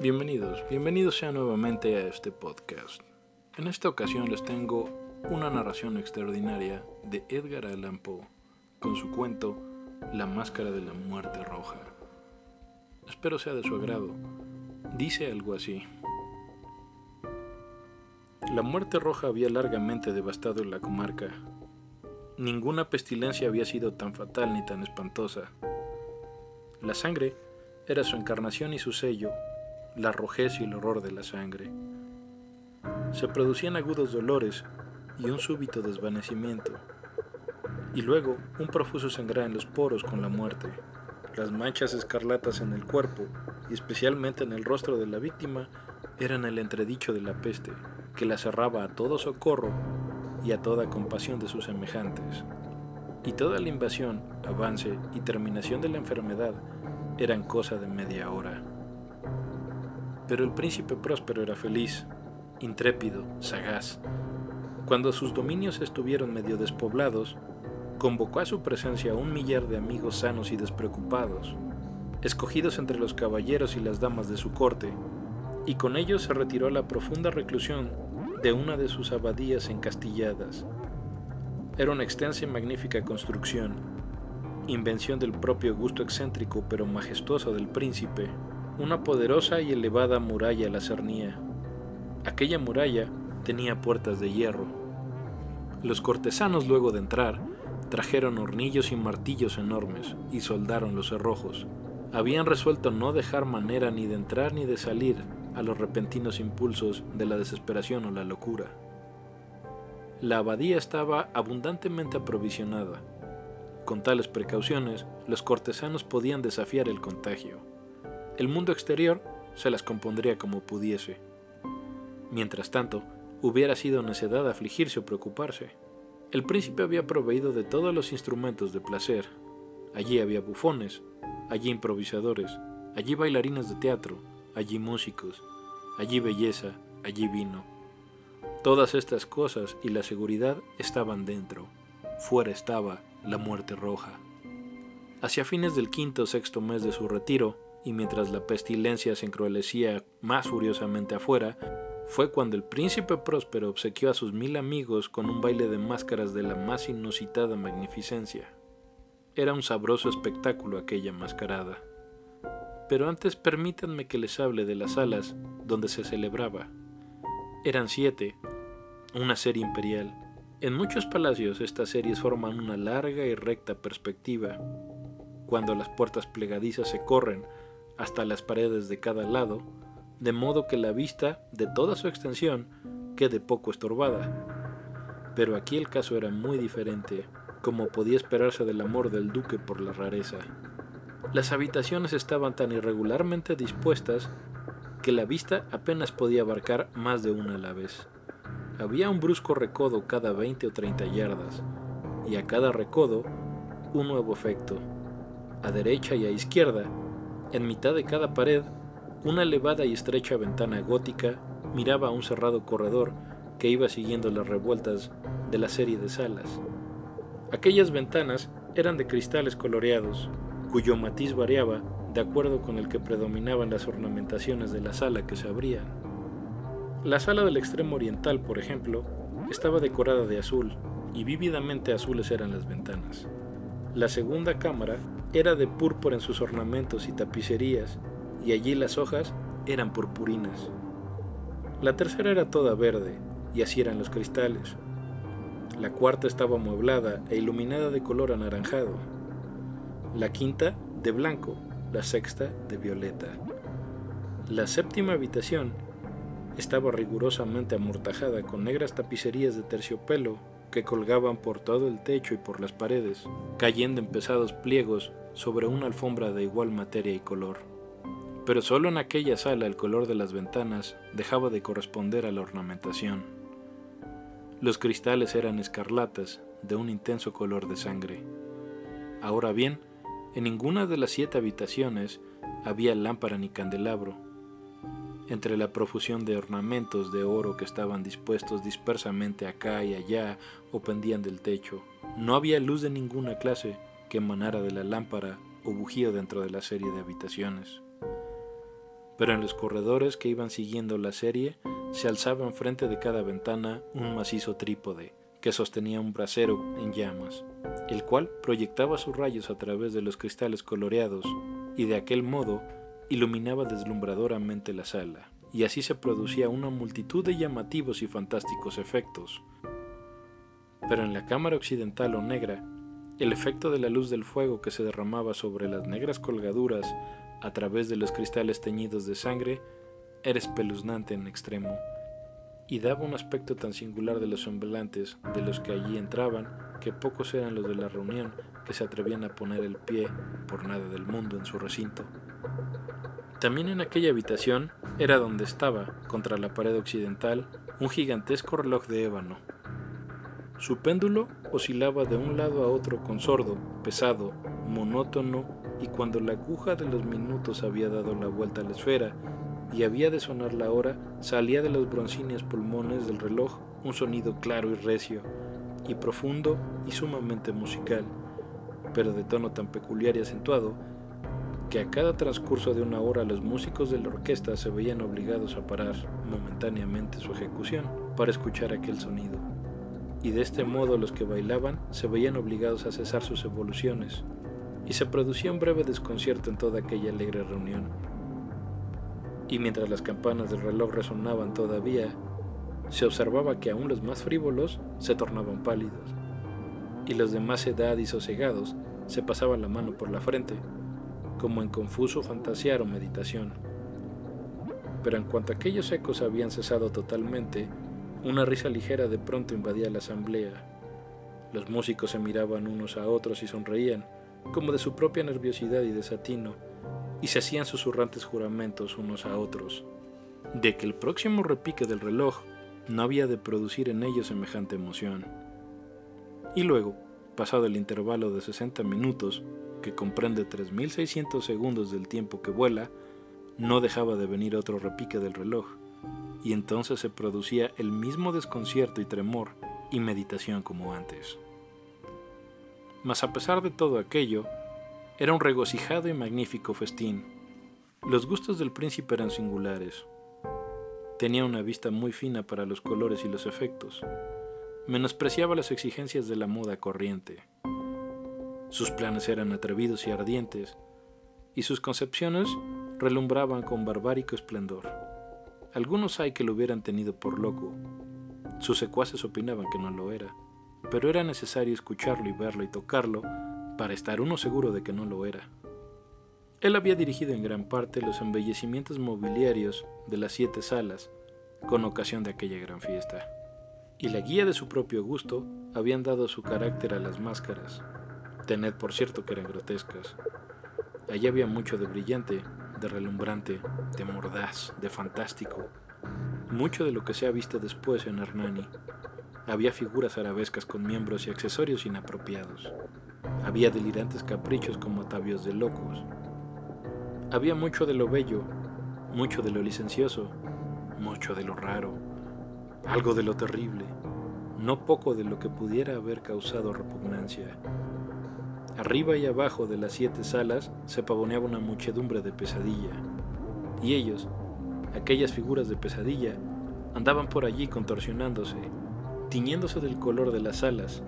Bienvenidos, bienvenidos sean nuevamente a este podcast. En esta ocasión les tengo una narración extraordinaria de Edgar Allan Poe con su cuento La máscara de la muerte roja. Espero sea de su agrado. Dice algo así. La muerte roja había largamente devastado la comarca. Ninguna pestilencia había sido tan fatal ni tan espantosa. La sangre era su encarnación y su sello, la rojez y el horror de la sangre. Se producían agudos dolores y un súbito desvanecimiento, y luego un profuso sangrar en los poros con la muerte. Las manchas escarlatas en el cuerpo, y especialmente en el rostro de la víctima, eran el entredicho de la peste, que la cerraba a todo socorro y a toda compasión de sus semejantes. Y toda la invasión, avance y terminación de la enfermedad eran cosa de media hora. Pero el príncipe próspero era feliz, intrépido, sagaz. Cuando sus dominios estuvieron medio despoblados, convocó a su presencia a un millar de amigos sanos y despreocupados, escogidos entre los caballeros y las damas de su corte, y con ellos se retiró a la profunda reclusión de una de sus abadías encastilladas. Era una extensa y magnífica construcción, invención del propio gusto excéntrico pero majestuoso del príncipe, una poderosa y elevada muralla la cernía. Aquella muralla tenía puertas de hierro. Los cortesanos luego de entrar trajeron hornillos y martillos enormes y soldaron los cerrojos. Habían resuelto no dejar manera ni de entrar ni de salir a los repentinos impulsos de la desesperación o la locura. La abadía estaba abundantemente aprovisionada. Con tales precauciones, los cortesanos podían desafiar el contagio. El mundo exterior se las compondría como pudiese. Mientras tanto, hubiera sido necedad afligirse o preocuparse. El príncipe había proveído de todos los instrumentos de placer. Allí había bufones, allí improvisadores, allí bailarines de teatro, allí músicos, allí belleza, allí vino. Todas estas cosas y la seguridad estaban dentro, fuera estaba la muerte roja. Hacia fines del quinto o sexto mes de su retiro, y mientras la pestilencia se encruelecía más furiosamente afuera, fue cuando el príncipe próspero obsequió a sus mil amigos con un baile de máscaras de la más inusitada magnificencia. Era un sabroso espectáculo aquella mascarada. Pero antes permítanme que les hable de las salas donde se celebraba. Eran siete, una serie imperial. En muchos palacios estas series forman una larga y recta perspectiva. Cuando las puertas plegadizas se corren hasta las paredes de cada lado, de modo que la vista de toda su extensión quede poco estorbada. Pero aquí el caso era muy diferente, como podía esperarse del amor del duque por la rareza. Las habitaciones estaban tan irregularmente dispuestas que la vista apenas podía abarcar más de una a la vez. Había un brusco recodo cada 20 o 30 yardas, y a cada recodo un nuevo efecto. A derecha y a izquierda, en mitad de cada pared, una elevada y estrecha ventana gótica miraba a un cerrado corredor que iba siguiendo las revueltas de la serie de salas. Aquellas ventanas eran de cristales coloreados, cuyo matiz variaba de acuerdo con el que predominaban las ornamentaciones de la sala que se abrían. La sala del extremo oriental, por ejemplo, estaba decorada de azul, y vívidamente azules eran las ventanas. La segunda cámara era de púrpura en sus ornamentos y tapicerías, y allí las hojas eran purpurinas. La tercera era toda verde, y así eran los cristales. La cuarta estaba amueblada e iluminada de color anaranjado, la quinta de blanco, la sexta de violeta. La séptima habitación estaba rigurosamente amortajada con negras tapicerías de terciopelo que colgaban por todo el techo y por las paredes, cayendo en pesados pliegos sobre una alfombra de igual materia y color. Pero solo en aquella sala el color de las ventanas dejaba de corresponder a la ornamentación. Los cristales eran escarlatas, de un intenso color de sangre. Ahora bien, en ninguna de las siete habitaciones había lámpara ni candelabro. Entre la profusión de ornamentos de oro que estaban dispuestos dispersamente acá y allá o pendían del techo, no había luz de ninguna clase que emanara de la lámpara o bujía dentro de la serie de habitaciones. pero en los corredores que iban siguiendo la serie se alzaba enfrente de cada ventana un macizo trípode que sostenía un brasero en llamas, el cual proyectaba sus rayos a través de los cristales coloreados y de aquel modo iluminaba deslumbradoramente la sala, y así se producía una multitud de llamativos y fantásticos efectos. Pero en la cámara occidental o negra, el efecto de la luz del fuego que se derramaba sobre las negras colgaduras a través de los cristales teñidos de sangre era espeluznante en extremo y daba un aspecto tan singular de los semblantes de los que allí entraban que pocos eran los de la reunión que se atrevían a poner el pie por nada del mundo en su recinto. También en aquella habitación era donde estaba, contra la pared occidental, un gigantesco reloj de ébano. Su péndulo oscilaba de un lado a otro con sordo, pesado, monótono, y cuando la aguja de los minutos había dado la vuelta a la esfera, y había de sonar la hora, salía de los broncíneos pulmones del reloj un sonido claro y recio, y profundo y sumamente musical, pero de tono tan peculiar y acentuado, que a cada transcurso de una hora los músicos de la orquesta se veían obligados a parar momentáneamente su ejecución para escuchar aquel sonido. Y de este modo los que bailaban se veían obligados a cesar sus evoluciones, y se producía un breve desconcierto en toda aquella alegre reunión y mientras las campanas del reloj resonaban todavía, se observaba que aún los más frívolos se tornaban pálidos, y los de más edad y sosegados se pasaban la mano por la frente, como en confuso fantasear o meditación. Pero en cuanto aquellos ecos habían cesado totalmente, una risa ligera de pronto invadía la asamblea. Los músicos se miraban unos a otros y sonreían, como de su propia nerviosidad y desatino, y se hacían susurrantes juramentos unos a otros, de que el próximo repique del reloj no había de producir en ellos semejante emoción. Y luego, pasado el intervalo de 60 minutos, que comprende 3.600 segundos del tiempo que vuela, no dejaba de venir otro repique del reloj, y entonces se producía el mismo desconcierto y tremor y meditación como antes. Mas a pesar de todo aquello, era un regocijado y magnífico festín. Los gustos del príncipe eran singulares. Tenía una vista muy fina para los colores y los efectos. Menospreciaba las exigencias de la moda corriente. Sus planes eran atrevidos y ardientes, y sus concepciones relumbraban con barbárico esplendor. Algunos hay que lo hubieran tenido por loco. Sus secuaces opinaban que no lo era, pero era necesario escucharlo y verlo y tocarlo para estar uno seguro de que no lo era. Él había dirigido en gran parte los embellecimientos mobiliarios de las siete salas con ocasión de aquella gran fiesta, y la guía de su propio gusto habían dado su carácter a las máscaras. Tened por cierto que eran grotescas. Allí había mucho de brillante, de relumbrante, de mordaz, de fantástico, mucho de lo que se ha visto después en Hernani. Había figuras arabescas con miembros y accesorios inapropiados. Había delirantes caprichos como atavios de locos. Había mucho de lo bello, mucho de lo licencioso, mucho de lo raro, algo de lo terrible, no poco de lo que pudiera haber causado repugnancia. Arriba y abajo de las siete salas se pavoneaba una muchedumbre de pesadilla, y ellos, aquellas figuras de pesadilla, andaban por allí contorsionándose, tiñéndose del color de las alas,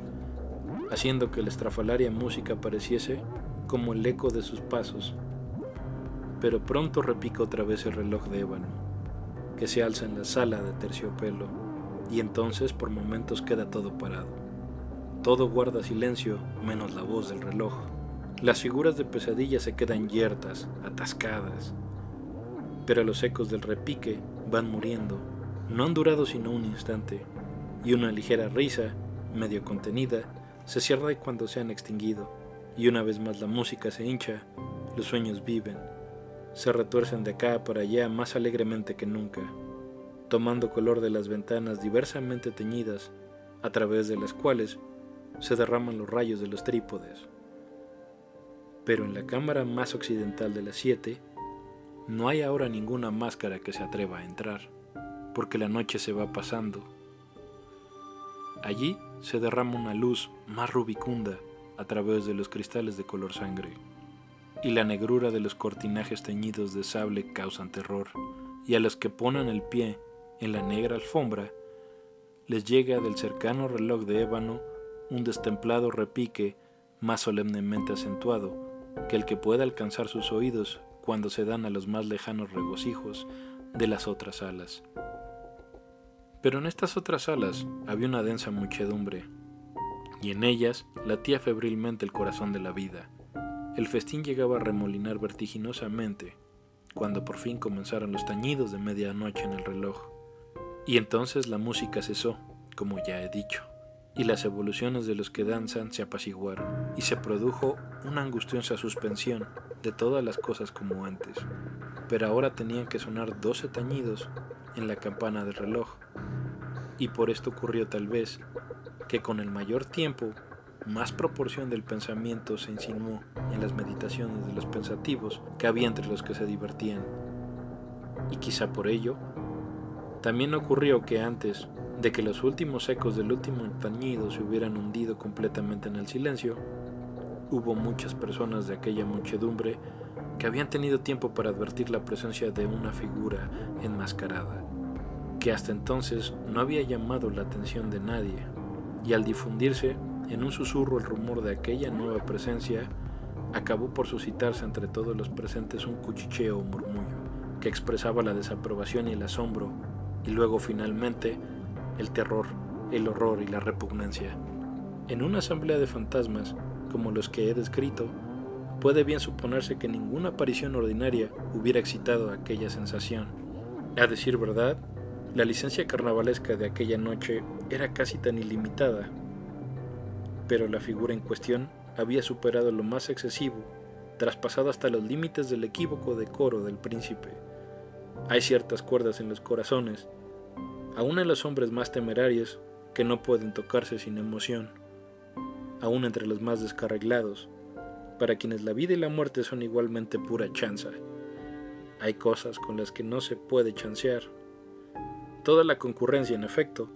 haciendo que la estrafalaria música pareciese como el eco de sus pasos. Pero pronto repica otra vez el reloj de ébano, que se alza en la sala de terciopelo, y entonces por momentos queda todo parado. Todo guarda silencio menos la voz del reloj. Las figuras de pesadilla se quedan yertas, atascadas, pero los ecos del repique van muriendo. No han durado sino un instante, y una ligera risa, medio contenida, se cierra cuando se han extinguido, y una vez más la música se hincha, los sueños viven, se retuercen de acá para allá más alegremente que nunca, tomando color de las ventanas diversamente teñidas, a través de las cuales se derraman los rayos de los trípodes. Pero en la cámara más occidental de las siete, no hay ahora ninguna máscara que se atreva a entrar, porque la noche se va pasando. Allí se derrama una luz más rubicunda a través de los cristales de color sangre. y la negrura de los cortinajes teñidos de sable causan terror, y a los que ponen el pie en la negra alfombra, les llega del cercano reloj de ébano un destemplado repique más solemnemente acentuado que el que puede alcanzar sus oídos cuando se dan a los más lejanos regocijos de las otras salas. Pero en estas otras salas había una densa muchedumbre, y en ellas latía febrilmente el corazón de la vida. El festín llegaba a remolinar vertiginosamente, cuando por fin comenzaron los tañidos de medianoche en el reloj. Y entonces la música cesó, como ya he dicho y las evoluciones de los que danzan se apaciguaron, y se produjo una angustiosa suspensión de todas las cosas como antes. Pero ahora tenían que sonar doce tañidos en la campana del reloj, y por esto ocurrió tal vez que con el mayor tiempo, más proporción del pensamiento se insinuó en las meditaciones de los pensativos que había entre los que se divertían. Y quizá por ello, también ocurrió que antes de que los últimos ecos del último tañido se hubieran hundido completamente en el silencio, hubo muchas personas de aquella muchedumbre que habían tenido tiempo para advertir la presencia de una figura enmascarada, que hasta entonces no había llamado la atención de nadie, y al difundirse en un susurro el rumor de aquella nueva presencia, acabó por suscitarse entre todos los presentes un cuchicheo o murmullo que expresaba la desaprobación y el asombro, y luego finalmente el terror, el horror y la repugnancia. En una asamblea de fantasmas, como los que he descrito, puede bien suponerse que ninguna aparición ordinaria hubiera excitado aquella sensación. A decir verdad, la licencia carnavalesca de aquella noche era casi tan ilimitada, pero la figura en cuestión había superado lo más excesivo, traspasado hasta los límites del equívoco decoro del príncipe. Hay ciertas cuerdas en los corazones aún en los hombres más temerarios que no pueden tocarse sin emoción, aún entre los más descarreglados, para quienes la vida y la muerte son igualmente pura chanza. Hay cosas con las que no se puede chancear. Toda la concurrencia, en efecto,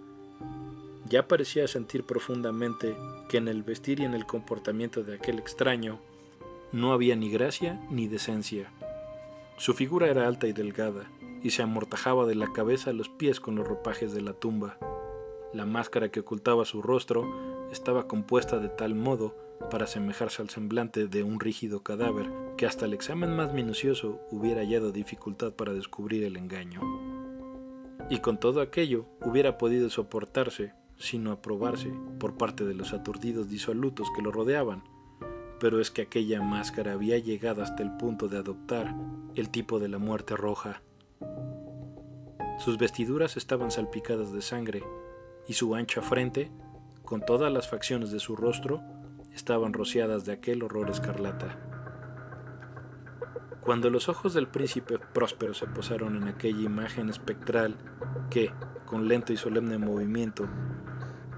ya parecía sentir profundamente que en el vestir y en el comportamiento de aquel extraño no había ni gracia ni decencia. Su figura era alta y delgada, y se amortajaba de la cabeza a los pies con los ropajes de la tumba. La máscara que ocultaba su rostro estaba compuesta de tal modo para asemejarse al semblante de un rígido cadáver que hasta el examen más minucioso hubiera hallado dificultad para descubrir el engaño. Y con todo aquello hubiera podido soportarse, sino aprobarse, por parte de los aturdidos disolutos que lo rodeaban, pero es que aquella máscara había llegado hasta el punto de adoptar el tipo de la muerte roja. Sus vestiduras estaban salpicadas de sangre y su ancha frente, con todas las facciones de su rostro, estaban rociadas de aquel horror escarlata. Cuando los ojos del príncipe próspero se posaron en aquella imagen espectral que, con lento y solemne movimiento,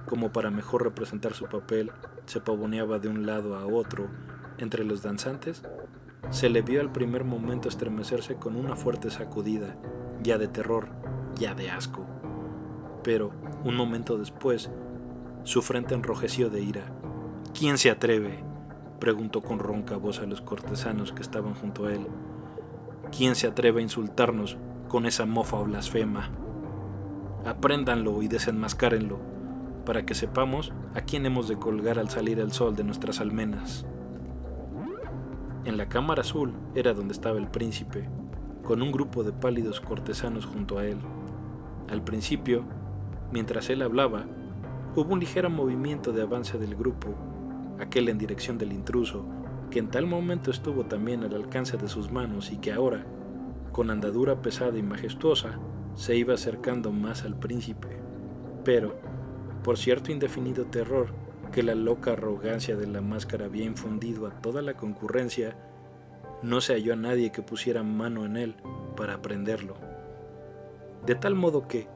como para mejor representar su papel, se pavoneaba de un lado a otro entre los danzantes, se le vio al primer momento estremecerse con una fuerte sacudida, ya de terror, ya de asco. Pero, un momento después, su frente enrojeció de ira. ¿Quién se atreve? preguntó con ronca voz a los cortesanos que estaban junto a él. ¿Quién se atreve a insultarnos con esa mofa o blasfema? Apréndanlo y desenmascárenlo, para que sepamos a quién hemos de colgar al salir el sol de nuestras almenas. En la cámara azul era donde estaba el príncipe, con un grupo de pálidos cortesanos junto a él. Al principio, mientras él hablaba, hubo un ligero movimiento de avance del grupo, aquel en dirección del intruso, que en tal momento estuvo también al alcance de sus manos y que ahora, con andadura pesada y majestuosa, se iba acercando más al príncipe. Pero, por cierto indefinido terror que la loca arrogancia de la máscara había infundido a toda la concurrencia, no se halló a nadie que pusiera mano en él para aprenderlo. De tal modo que,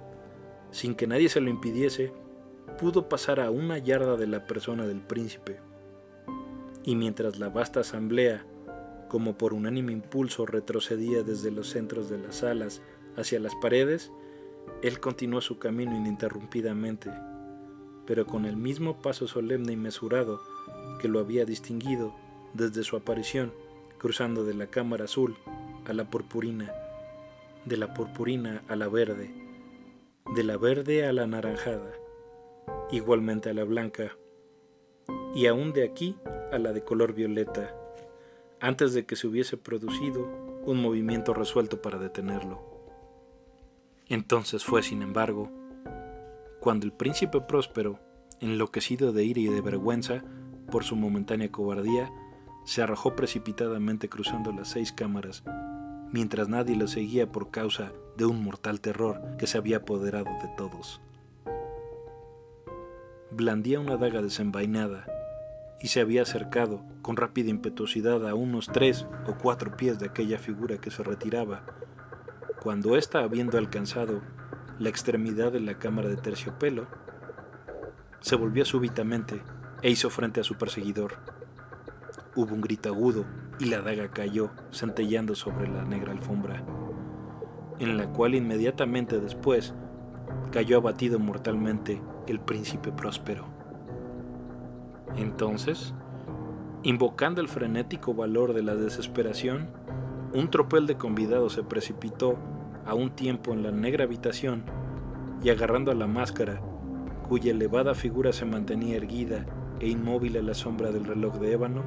sin que nadie se lo impidiese, pudo pasar a una yarda de la persona del príncipe. Y mientras la vasta asamblea, como por unánime impulso, retrocedía desde los centros de las salas hacia las paredes, él continuó su camino ininterrumpidamente pero con el mismo paso solemne y mesurado que lo había distinguido desde su aparición cruzando de la cámara azul a la purpurina, de la purpurina a la verde, de la verde a la anaranjada, igualmente a la blanca, y aún de aquí a la de color violeta, antes de que se hubiese producido un movimiento resuelto para detenerlo. Entonces fue, sin embargo, cuando el príncipe próspero, enloquecido de ira y de vergüenza por su momentánea cobardía, se arrojó precipitadamente cruzando las seis cámaras, mientras nadie lo seguía por causa de un mortal terror que se había apoderado de todos. Blandía una daga desenvainada y se había acercado con rápida impetuosidad a unos tres o cuatro pies de aquella figura que se retiraba, cuando ésta, habiendo alcanzado la extremidad de la cámara de terciopelo, se volvió súbitamente e hizo frente a su perseguidor. Hubo un grito agudo y la daga cayó centellando sobre la negra alfombra, en la cual inmediatamente después cayó abatido mortalmente el príncipe próspero. Entonces, invocando el frenético valor de la desesperación, un tropel de convidados se precipitó a un tiempo en la negra habitación y agarrando a la máscara, cuya elevada figura se mantenía erguida e inmóvil a la sombra del reloj de ébano,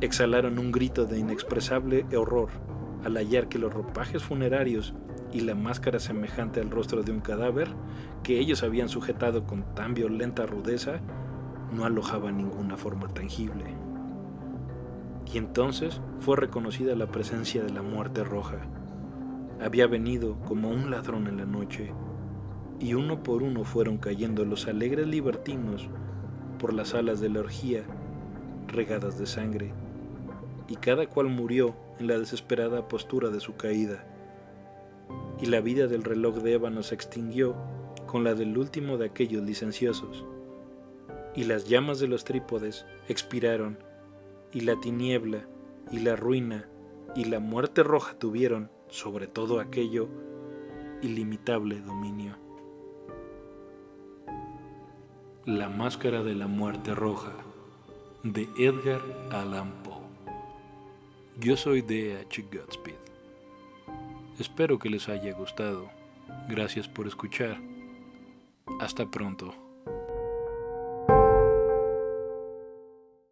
exhalaron un grito de inexpresable horror al hallar que los ropajes funerarios y la máscara semejante al rostro de un cadáver que ellos habían sujetado con tan violenta rudeza no alojaba ninguna forma tangible. Y entonces fue reconocida la presencia de la muerte roja, había venido como un ladrón en la noche, y uno por uno fueron cayendo los alegres libertinos por las alas de la orgía regadas de sangre, y cada cual murió en la desesperada postura de su caída, y la vida del reloj de ébano se extinguió con la del último de aquellos licenciosos, y las llamas de los trípodes expiraron, y la tiniebla, y la ruina, y la muerte roja tuvieron sobre todo aquello ilimitable dominio. La máscara de la muerte roja de Edgar Allan Poe. Yo soy D.H. Godspeed. Espero que les haya gustado. Gracias por escuchar. Hasta pronto.